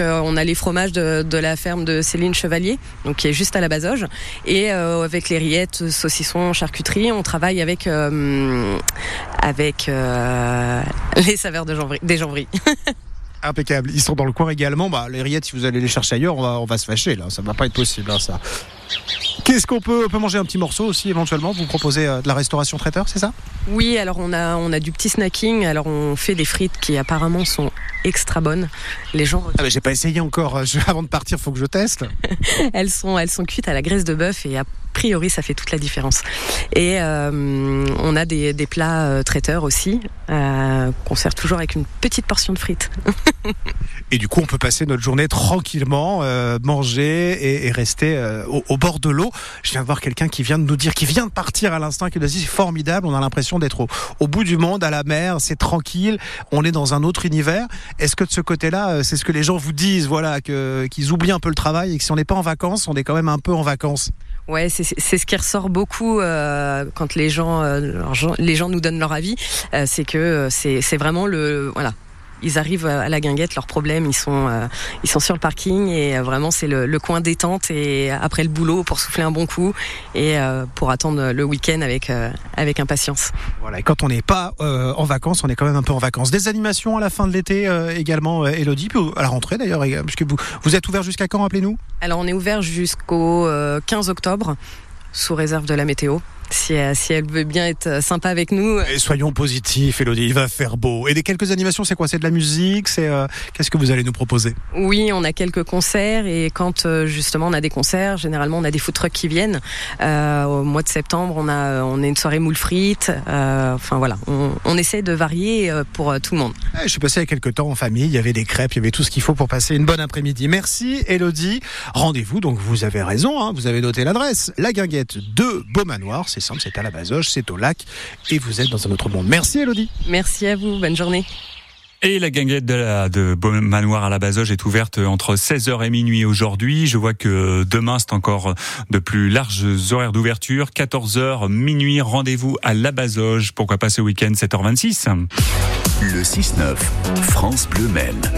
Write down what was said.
Euh, on a les fromages de, la ferme de Céline Chevalier, qui est juste à la Bazoge, et euh, avec les rillettes, saucissons, charcuterie, on travaille avec euh, les saveurs de des jambries. Impeccable. Ils sont dans le coin également. Bah, les rillettes, si vous allez les chercher ailleurs, on va, on va se fâcher là. Ça va pas être possible, hein, ça. Qu'est-ce qu'on peut, on peut manger un petit morceau aussi éventuellement Vous proposez euh, de la restauration traiteur, c'est ça? Oui, alors on a, on a du petit snacking. Alors on fait des frites qui apparemment sont extra bonnes. Les gens. Ah mais j'ai pas essayé encore. Je- avant de partir, faut que je teste. elles sont, elles sont cuites à la graisse de bœuf et a priori ça fait toute la différence. Et euh, on a des, plats euh, traiteurs aussi euh, qu'on sert toujours avec une petite portion de frites. Et du coup, on peut passer notre journée tranquillement, manger et, rester au, bord de l'eau. Je viens de voir quelqu'un qui vient de nous dire, qui vient de partir à l'instant, qui nous dit c'est formidable. On a l'impression d'être au, bout du monde, à la mer, c'est tranquille. On est dans un autre univers. Est-ce que de ce côté-là, c'est ce que les gens vous disent, voilà, qu'ils oublient un peu le travail et que si on n'est pas en vacances, on est quand même un peu en vacances? Ouais, c'est ce qui ressort beaucoup euh, quand les gens, euh, gens- les gens nous donnent leur avis, euh, c'est que c'est vraiment le voilà. Ils arrivent à la guinguette, leurs problèmes, ils sont euh, ils sont sur le parking et euh, vraiment c'est le, le coin détente et après le boulot pour souffler un bon coup et euh, pour attendre le week-end avec euh, avec impatience. Voilà. Et quand on n'est pas en vacances, on est quand même un peu en vacances. Des animations à la fin de l'été également, Elodie, puis à la rentrée d'ailleurs, puisque vous vous êtes ouvert jusqu'à quand, rappelez-nous? Alors on est ouvert jusqu'au euh, 15 octobre sous réserve de la météo. Si, euh, si elle veut bien être euh, sympa avec nous, Et soyons positifs, Elodie, il va faire beau. Et des quelques animations, c'est quoi? C'est de la musique? C'est euh, qu'est-ce que vous allez nous proposer? Oui, on a quelques concerts et quand euh, justement on a des concerts, généralement on a des food trucks qui viennent. Euh, au mois de septembre, on a on a une soirée moule frites. Euh, enfin voilà, on, on essaie de varier euh, pour euh, tout le monde. Eh, Je suis passé il y a quelques temps en famille. Il y avait des crêpes, il y avait tout ce qu'il faut pour passer une bonne après-midi. Merci, Elodie. Rendez-vous. Donc vous avez raison. hein, vous avez noté l'adresse. La Guinguette de Beaumanoir. C'est simple, c'est à la Bazoche, c'est au lac, et vous êtes dans un autre monde. Merci, Elodie. Merci à vous, bonne journée. Et la guinguette de, la, de Beaumanoir à la Bazoge est ouverte entre 16h et minuit aujourd'hui. Je vois que demain, c'est encore de plus larges horaires d'ouverture. 14h, minuit, rendez-vous à la Bazoge. Pourquoi pas ce week-end, 7h26 Le 6-9, France Bleu Maine.